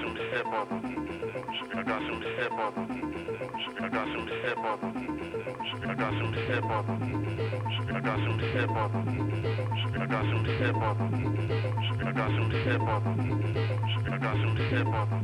some step up. I got some step up. I got some step up. I got some step up. I got some step up. I got some step up. I got some step up. I got some step up.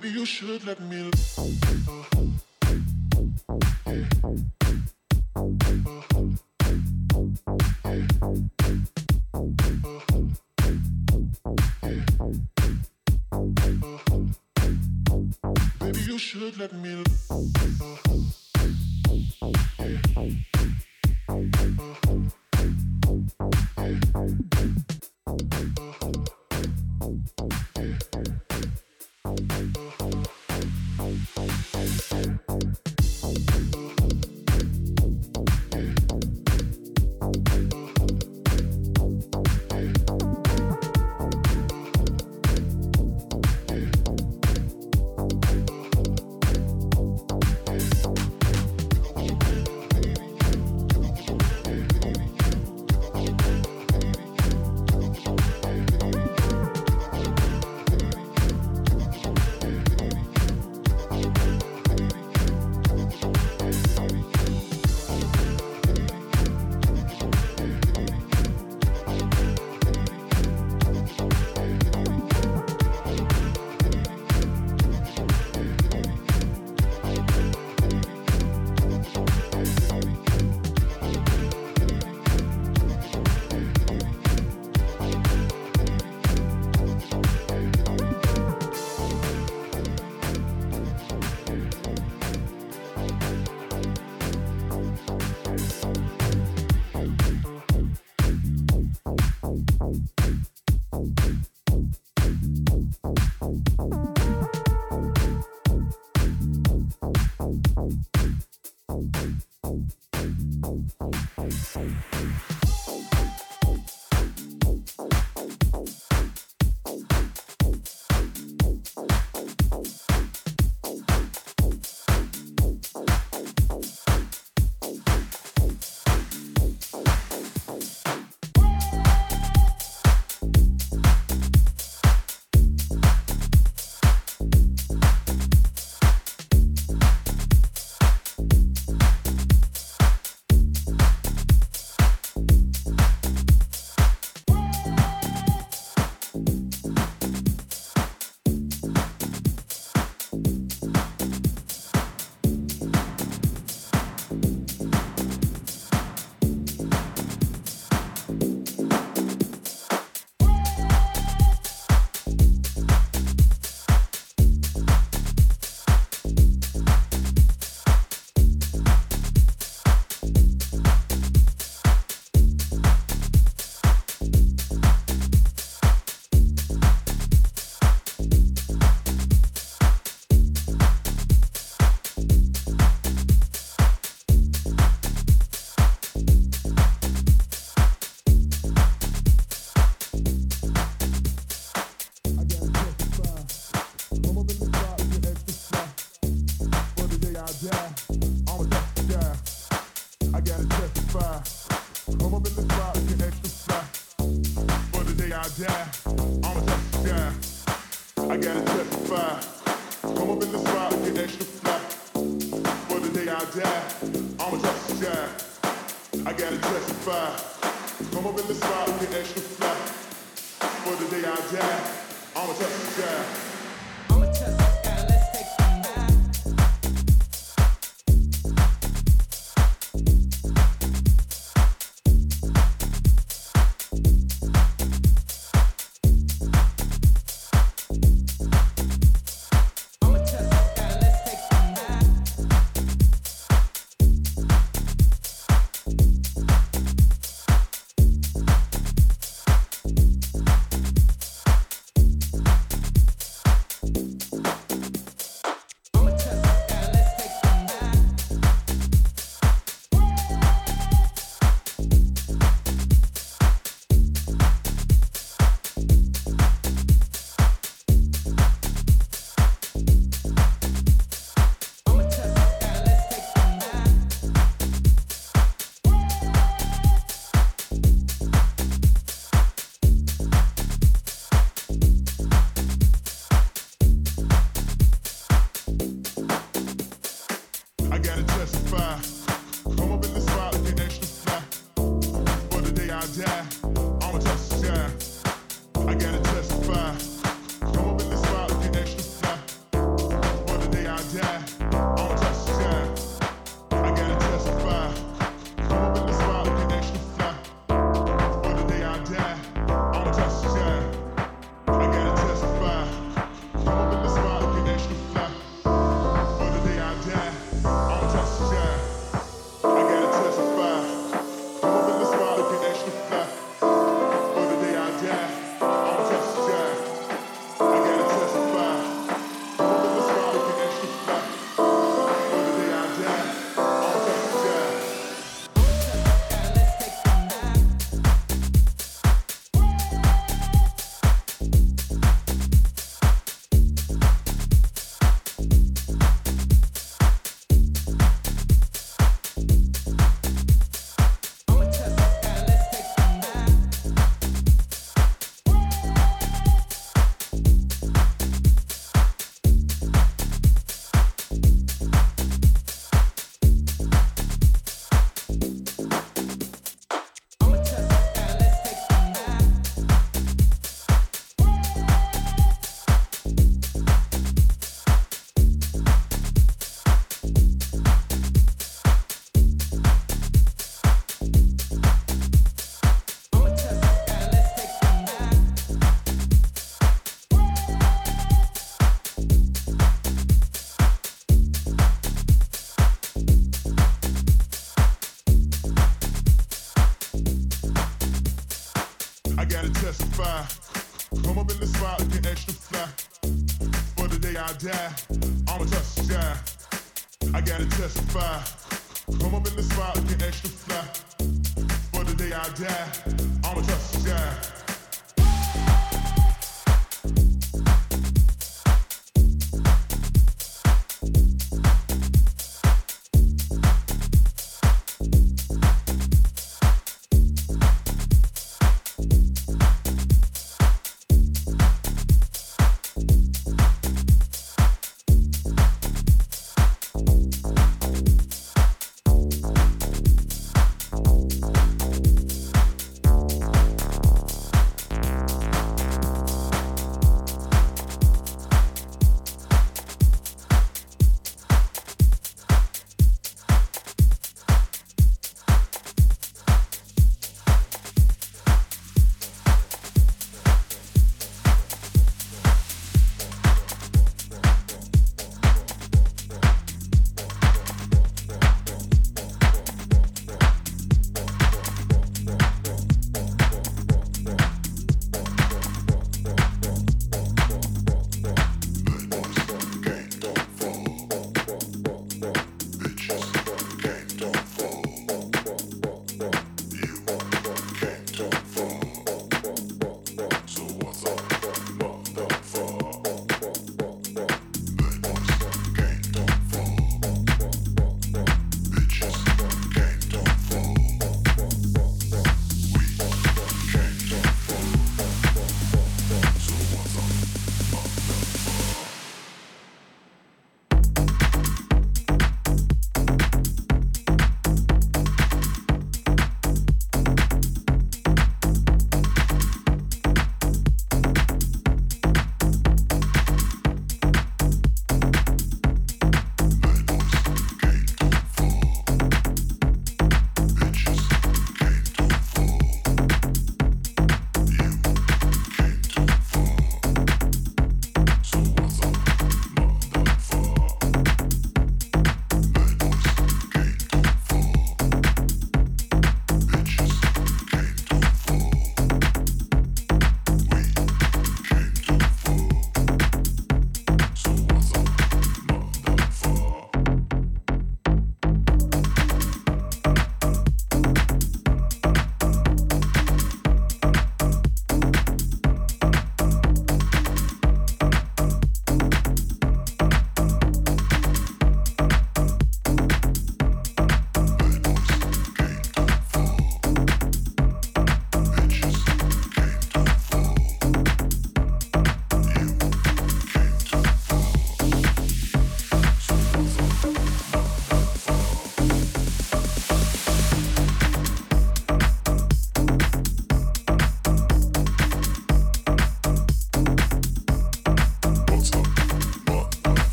Baby, you should let me. You should let me.